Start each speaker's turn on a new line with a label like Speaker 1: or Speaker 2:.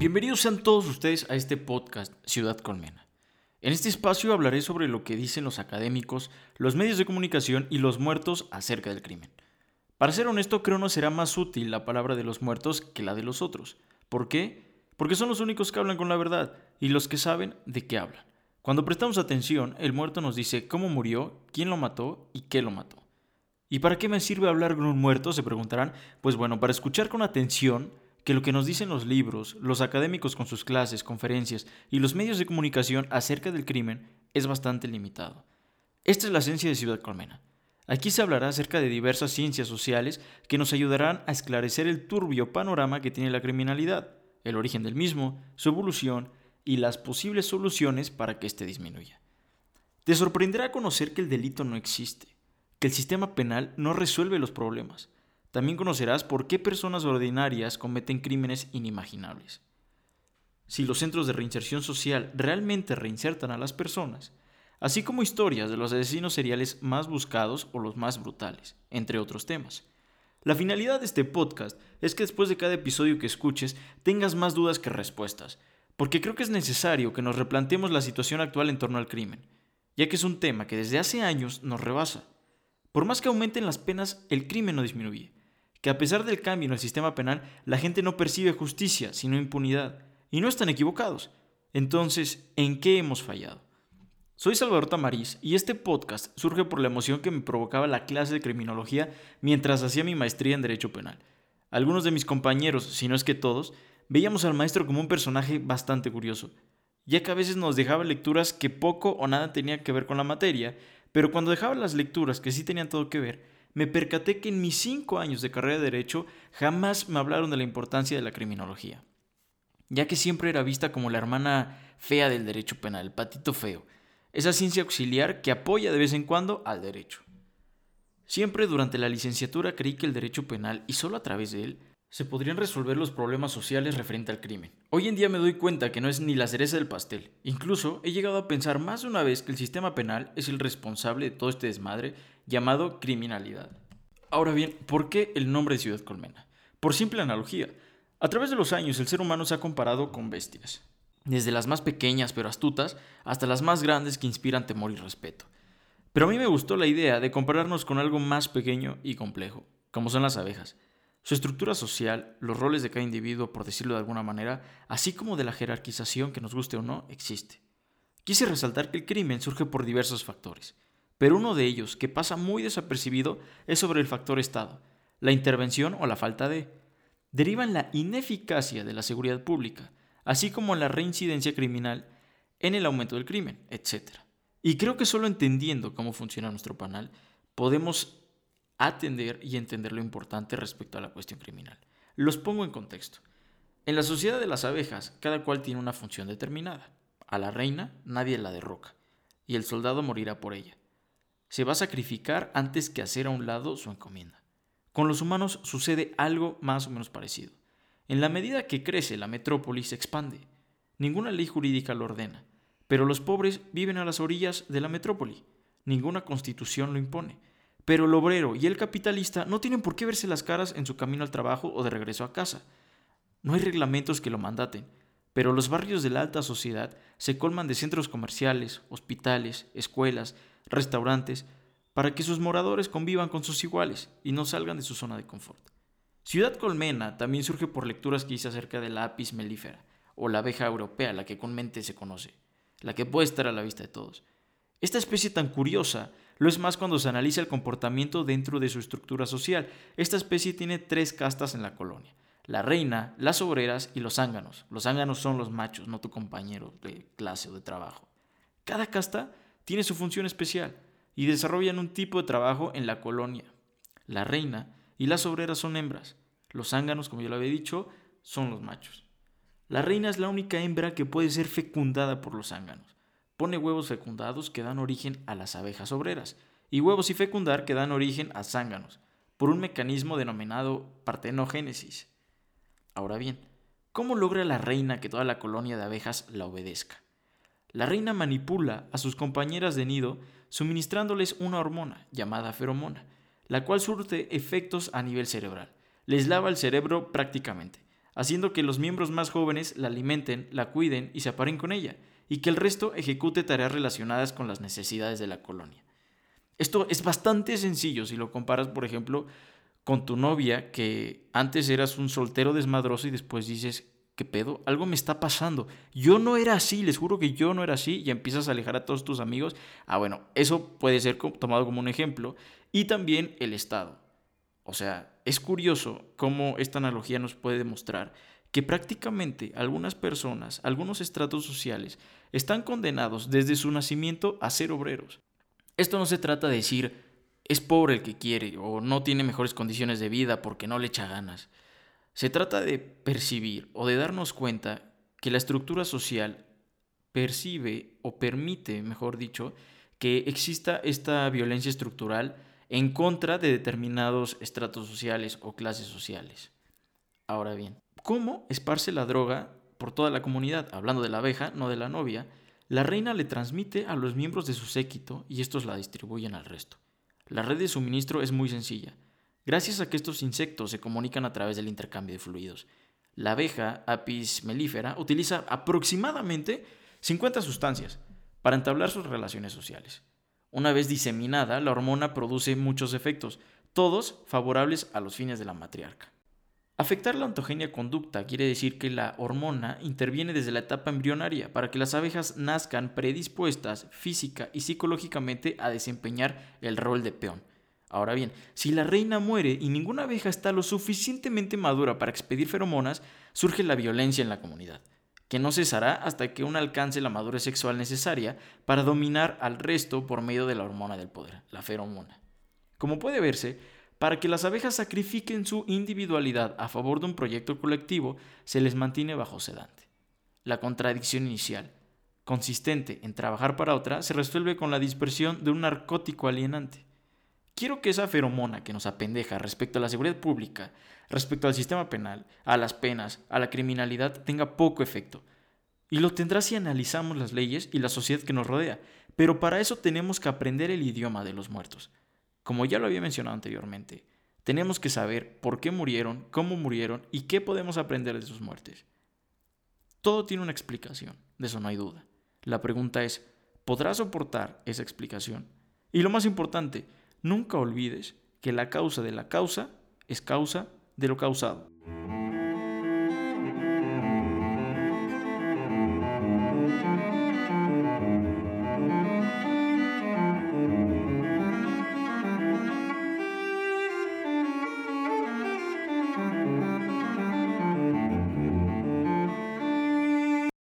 Speaker 1: Bienvenidos sean todos ustedes a este podcast Ciudad Colmena. En este espacio hablaré sobre lo que dicen los académicos, los medios de comunicación y los muertos acerca del crimen. Para ser honesto, creo no será más útil la palabra de los muertos que la de los otros. ¿Por qué? Porque son los únicos que hablan con la verdad y los que saben de qué hablan. Cuando prestamos atención, el muerto nos dice cómo murió, quién lo mató y qué lo mató. ¿Y para qué me sirve hablar con un muerto? Se preguntarán. Pues bueno, para escuchar con atención que lo que nos dicen los libros, los académicos con sus clases, conferencias y los medios de comunicación acerca del crimen es bastante limitado. Esta es la esencia de Ciudad Colmena. Aquí se hablará acerca de diversas ciencias sociales que nos ayudarán a esclarecer el turbio panorama que tiene la criminalidad, el origen del mismo, su evolución y las posibles soluciones para que éste disminuya. Te sorprenderá conocer que el delito no existe, que el sistema penal no resuelve los problemas. También conocerás por qué personas ordinarias cometen crímenes inimaginables. Si los centros de reinserción social realmente reinsertan a las personas, así como historias de los asesinos seriales más buscados o los más brutales, entre otros temas. La finalidad de este podcast es que después de cada episodio que escuches tengas más dudas que respuestas, porque creo que es necesario que nos replanteemos la situación actual en torno al crimen, ya que es un tema que desde hace años nos rebasa. Por más que aumenten las penas, el crimen no disminuye, que a pesar del cambio en el sistema penal, la gente no percibe justicia, sino impunidad, y no están equivocados. Entonces, ¿en qué hemos fallado? Soy Salvador Tamariz y este podcast surge por la emoción que me provocaba la clase de criminología mientras hacía mi maestría en Derecho Penal. Algunos de mis compañeros, si no es que todos, veíamos al maestro como un personaje bastante curioso, ya que a veces nos dejaba lecturas que poco o nada tenían que ver con la materia, pero cuando dejaba las lecturas que sí tenían todo que ver, me percaté que en mis cinco años de carrera de Derecho jamás me hablaron de la importancia de la criminología, ya que siempre era vista como la hermana fea del derecho penal, el patito feo esa ciencia auxiliar que apoya de vez en cuando al derecho. Siempre durante la licenciatura creí que el derecho penal, y solo a través de él, se podrían resolver los problemas sociales referente al crimen. Hoy en día me doy cuenta que no es ni la cereza del pastel. Incluso he llegado a pensar más de una vez que el sistema penal es el responsable de todo este desmadre llamado criminalidad. Ahora bien, ¿por qué el nombre de Ciudad Colmena? Por simple analogía. A través de los años el ser humano se ha comparado con bestias desde las más pequeñas pero astutas hasta las más grandes que inspiran temor y respeto. Pero a mí me gustó la idea de compararnos con algo más pequeño y complejo, como son las abejas. Su estructura social, los roles de cada individuo, por decirlo de alguna manera, así como de la jerarquización que nos guste o no, existe. Quise resaltar que el crimen surge por diversos factores, pero uno de ellos, que pasa muy desapercibido, es sobre el factor Estado, la intervención o la falta de. Deriva en la ineficacia de la seguridad pública, así como la reincidencia criminal en el aumento del crimen, etc. Y creo que solo entendiendo cómo funciona nuestro panel podemos atender y entender lo importante respecto a la cuestión criminal. Los pongo en contexto. En la sociedad de las abejas, cada cual tiene una función determinada. A la reina nadie la derroca, y el soldado morirá por ella. Se va a sacrificar antes que hacer a un lado su encomienda. Con los humanos sucede algo más o menos parecido. En la medida que crece la metrópoli se expande. Ninguna ley jurídica lo ordena, pero los pobres viven a las orillas de la metrópoli. Ninguna constitución lo impone. Pero el obrero y el capitalista no tienen por qué verse las caras en su camino al trabajo o de regreso a casa. No hay reglamentos que lo mandaten, pero los barrios de la alta sociedad se colman de centros comerciales, hospitales, escuelas, restaurantes, para que sus moradores convivan con sus iguales y no salgan de su zona de confort. Ciudad Colmena también surge por lecturas que hice acerca de la apis mellifera, o la abeja europea, la que comúnmente se conoce, la que puede estar a la vista de todos. Esta especie tan curiosa lo es más cuando se analiza el comportamiento dentro de su estructura social. Esta especie tiene tres castas en la colonia. La reina, las obreras y los zánganos. Los zánganos son los machos, no tu compañero de clase o de trabajo. Cada casta tiene su función especial y desarrollan un tipo de trabajo en la colonia. La reina y las obreras son hembras. Los zánganos, como ya lo había dicho, son los machos. La reina es la única hembra que puede ser fecundada por los zánganos. Pone huevos fecundados que dan origen a las abejas obreras, y huevos y fecundar que dan origen a zánganos, por un mecanismo denominado partenogénesis. Ahora bien, ¿cómo logra la reina que toda la colonia de abejas la obedezca? La reina manipula a sus compañeras de nido suministrándoles una hormona llamada feromona, la cual surte efectos a nivel cerebral les lava el cerebro prácticamente, haciendo que los miembros más jóvenes la alimenten, la cuiden y se aparen con ella, y que el resto ejecute tareas relacionadas con las necesidades de la colonia. Esto es bastante sencillo si lo comparas, por ejemplo, con tu novia, que antes eras un soltero desmadroso y después dices, ¿qué pedo? Algo me está pasando. Yo no era así, les juro que yo no era así y empiezas a alejar a todos tus amigos. Ah, bueno, eso puede ser tomado como un ejemplo. Y también el Estado. O sea, es curioso cómo esta analogía nos puede demostrar que prácticamente algunas personas, algunos estratos sociales, están condenados desde su nacimiento a ser obreros. Esto no se trata de decir es pobre el que quiere o no tiene mejores condiciones de vida porque no le echa ganas. Se trata de percibir o de darnos cuenta que la estructura social percibe o permite, mejor dicho, que exista esta violencia estructural en contra de determinados estratos sociales o clases sociales. Ahora bien, ¿cómo esparce la droga por toda la comunidad? Hablando de la abeja, no de la novia, la reina le transmite a los miembros de su séquito y estos la distribuyen al resto. La red de suministro es muy sencilla, gracias a que estos insectos se comunican a través del intercambio de fluidos. La abeja, Apis mellifera, utiliza aproximadamente 50 sustancias para entablar sus relaciones sociales. Una vez diseminada, la hormona produce muchos efectos, todos favorables a los fines de la matriarca. Afectar la ontogenia conducta quiere decir que la hormona interviene desde la etapa embrionaria para que las abejas nazcan predispuestas física y psicológicamente a desempeñar el rol de peón. Ahora bien, si la reina muere y ninguna abeja está lo suficientemente madura para expedir feromonas, surge la violencia en la comunidad, que no cesará hasta que una alcance la madurez sexual necesaria para dominar al resto por medio de la hormona del poder, la feromona. Como puede verse, para que las abejas sacrifiquen su individualidad a favor de un proyecto colectivo, se les mantiene bajo sedante. La contradicción inicial, consistente en trabajar para otra, se resuelve con la dispersión de un narcótico alienante. Quiero que esa feromona que nos apendeja respecto a la seguridad pública, respecto al sistema penal, a las penas, a la criminalidad, tenga poco efecto. Y lo tendrá si analizamos las leyes y la sociedad que nos rodea, pero para eso tenemos que aprender el idioma de los muertos. Como ya lo había mencionado anteriormente, tenemos que saber por qué murieron, cómo murieron y qué podemos aprender de sus muertes. Todo tiene una explicación, de eso no hay duda. La pregunta es, ¿podrás soportar esa explicación? Y lo más importante, nunca olvides que la causa de la causa es causa de lo causado.